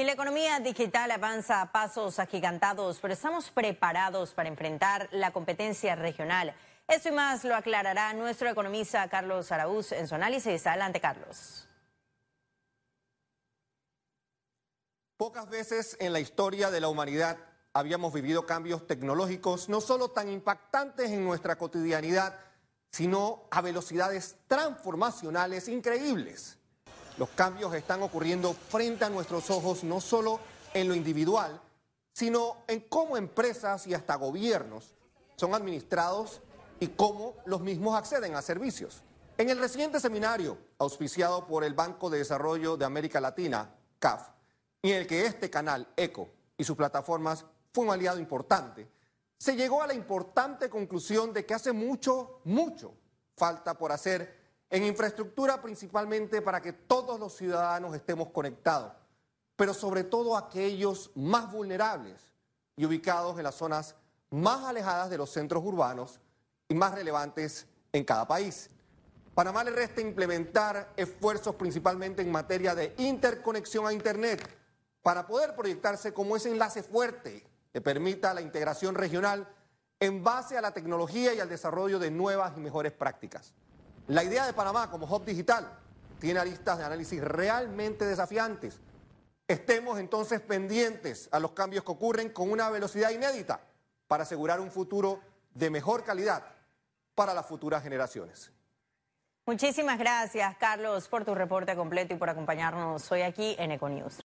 Y la economía digital avanza a pasos agigantados, pero estamos preparados para enfrentar la competencia regional. Esto y más lo aclarará nuestro economista Carlos Araúz en su análisis. Adelante, Carlos. Pocas veces en la historia de la humanidad habíamos vivido cambios tecnológicos no solo tan impactantes en nuestra cotidianidad, sino a velocidades transformacionales increíbles. Los cambios están ocurriendo frente a nuestros ojos, no solo en lo individual, sino en cómo empresas y hasta gobiernos son administrados y cómo los mismos acceden a servicios. En el reciente seminario, auspiciado por el Banco de Desarrollo de América Latina, CAF, y en el que este canal, ECO, y sus plataformas fue un aliado importante, se llegó a la importante conclusión de que hace mucho, mucho falta por hacer en infraestructura principalmente para que todos los ciudadanos estemos conectados, pero sobre todo aquellos más vulnerables y ubicados en las zonas más alejadas de los centros urbanos y más relevantes en cada país. Panamá le resta implementar esfuerzos principalmente en materia de interconexión a Internet para poder proyectarse como ese enlace fuerte que permita la integración regional en base a la tecnología y al desarrollo de nuevas y mejores prácticas. La idea de Panamá como hub digital tiene aristas de análisis realmente desafiantes. Estemos entonces pendientes a los cambios que ocurren con una velocidad inédita para asegurar un futuro de mejor calidad para las futuras generaciones. Muchísimas gracias, Carlos, por tu reporte completo y por acompañarnos hoy aquí en Econews.